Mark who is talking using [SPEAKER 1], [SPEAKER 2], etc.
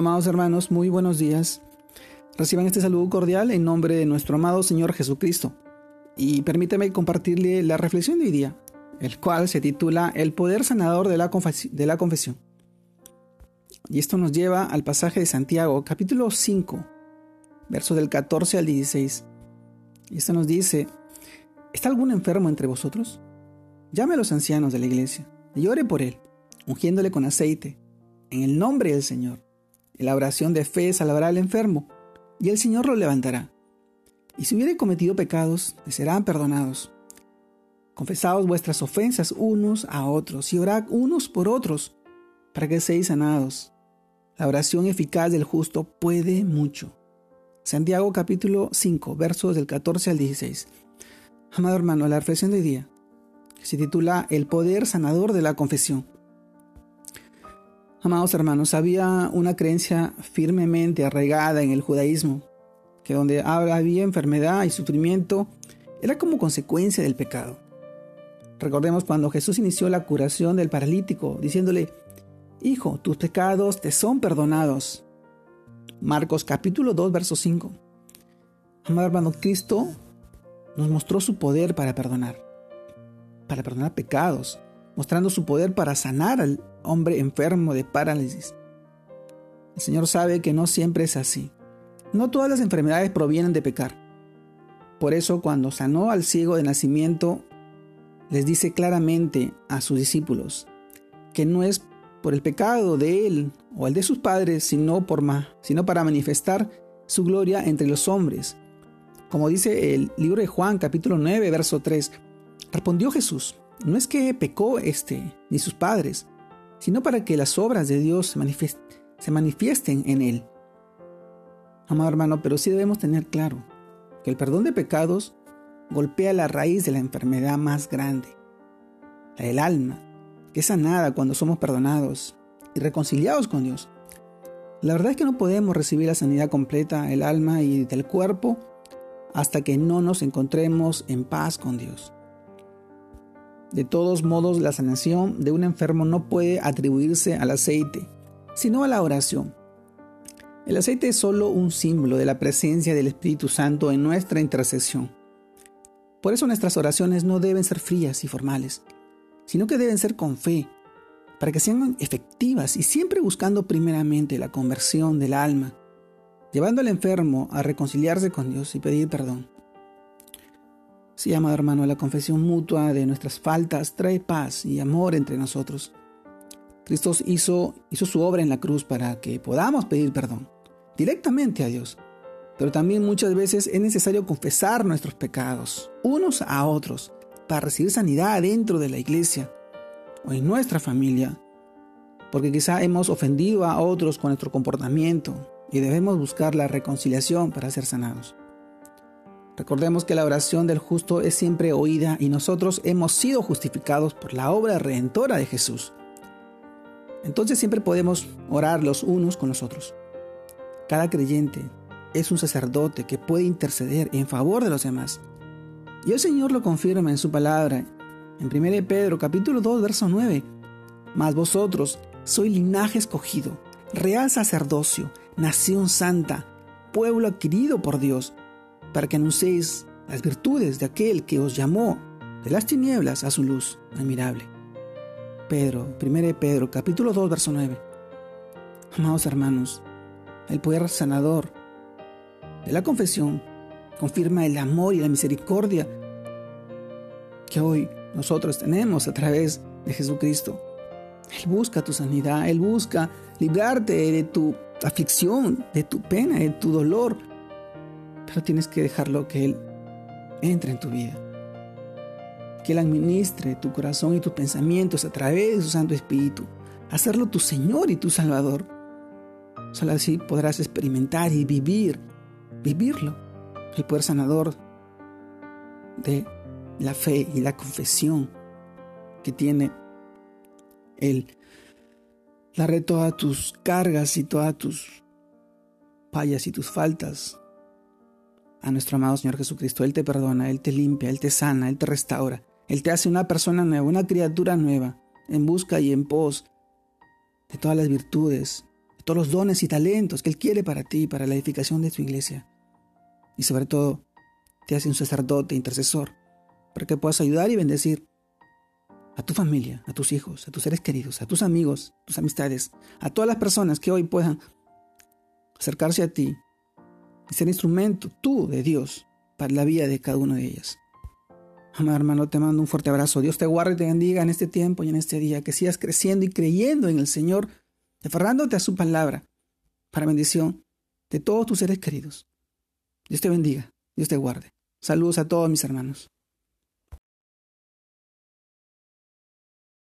[SPEAKER 1] Amados hermanos, muy buenos días. Reciban este saludo cordial en nombre de nuestro amado Señor Jesucristo. Y permítame compartirle la reflexión de hoy día, el cual se titula El poder sanador de la, de la confesión. Y esto nos lleva al pasaje de Santiago, capítulo 5, versos del 14 al 16. Y esto nos dice, ¿está algún enfermo entre vosotros? Llame a los ancianos de la iglesia y ore por él, ungiéndole con aceite, en el nombre del Señor la oración de fe salvará al enfermo, y el Señor lo levantará. Y si hubiere cometido pecados, le serán perdonados. Confesaos vuestras ofensas unos a otros, y orad unos por otros, para que seáis sanados. La oración eficaz del justo puede mucho. Santiago capítulo 5, versos del 14 al 16. Amado hermano, la reflexión de día, se titula El poder sanador de la confesión. Amados hermanos, había una creencia firmemente arraigada en el judaísmo, que donde había enfermedad y sufrimiento era como consecuencia del pecado. Recordemos cuando Jesús inició la curación del paralítico, diciéndole, Hijo, tus pecados te son perdonados. Marcos capítulo 2, verso 5. Amado hermano, Cristo nos mostró su poder para perdonar, para perdonar pecados, mostrando su poder para sanar al hombre enfermo de parálisis. El Señor sabe que no siempre es así. No todas las enfermedades provienen de pecar. Por eso cuando sanó al ciego de nacimiento, les dice claramente a sus discípulos que no es por el pecado de él o el de sus padres, sino, por sino para manifestar su gloria entre los hombres. Como dice el libro de Juan capítulo 9, verso 3, respondió Jesús, no es que pecó este ni sus padres, sino para que las obras de Dios se, manifiesten en Él. Amado hermano, pero sí debemos tener claro que el perdón de pecados golpea la raíz de la enfermedad más grande, la del alma, que es sanada cuando somos perdonados y reconciliados con Dios. La verdad es que no podemos recibir la sanidad completa del alma y del cuerpo hasta que no nos encontremos en paz con Dios. De todos modos, la sanación de un enfermo no puede atribuirse al aceite, sino a la oración. El aceite es solo un símbolo de la presencia del Espíritu Santo en nuestra intercesión. Por eso nuestras oraciones no deben ser frías y formales, sino que deben ser con fe, para que sean efectivas y siempre buscando primeramente la conversión del alma, llevando al enfermo a reconciliarse con Dios y pedir perdón. Sí, amado hermano, la confesión mutua de nuestras faltas trae paz y amor entre nosotros. Cristo hizo, hizo su obra en la cruz para que podamos pedir perdón directamente a Dios. Pero también muchas veces es necesario confesar nuestros pecados unos a otros para recibir sanidad dentro de la iglesia o en nuestra familia. Porque quizá hemos ofendido a otros con nuestro comportamiento y debemos buscar la reconciliación para ser sanados. Recordemos que la oración del justo es siempre oída y nosotros hemos sido justificados por la obra redentora de Jesús. Entonces siempre podemos orar los unos con los otros. Cada creyente es un sacerdote que puede interceder en favor de los demás. Y el Señor lo confirma en su palabra en 1 Pedro capítulo 2 verso 9. Mas vosotros sois linaje escogido, real sacerdocio, nación santa, pueblo adquirido por Dios para que anunciéis las virtudes de aquel que os llamó de las tinieblas a su luz admirable. Pedro, 1 Pedro, capítulo 2, verso 9. Amados hermanos, el poder sanador de la confesión confirma el amor y la misericordia que hoy nosotros tenemos a través de Jesucristo. Él busca tu sanidad, Él busca librarte de tu aflicción, de tu pena, de tu dolor, pero tienes que dejarlo que Él entre en tu vida. Que Él administre tu corazón y tus pensamientos a través de su Santo Espíritu. Hacerlo tu Señor y tu Salvador. Solo así podrás experimentar y vivir, vivirlo, el poder sanador de la fe y la confesión que tiene Él. Daré todas tus cargas y todas tus fallas y tus faltas a nuestro amado Señor Jesucristo. Él te perdona, Él te limpia, Él te sana, Él te restaura. Él te hace una persona nueva, una criatura nueva, en busca y en pos de todas las virtudes, de todos los dones y talentos que Él quiere para ti, para la edificación de tu iglesia. Y sobre todo, te hace un sacerdote intercesor para que puedas ayudar y bendecir a tu familia, a tus hijos, a tus seres queridos, a tus amigos, tus amistades, a todas las personas que hoy puedan acercarse a ti y ser instrumento tú de Dios para la vida de cada uno de ellas. Amado hermano, te mando un fuerte abrazo. Dios te guarde y te bendiga en este tiempo y en este día. Que sigas creciendo y creyendo en el Señor, aferrándote a su palabra para bendición de todos tus seres queridos. Dios te bendiga. Dios te guarde. Saludos a todos mis hermanos.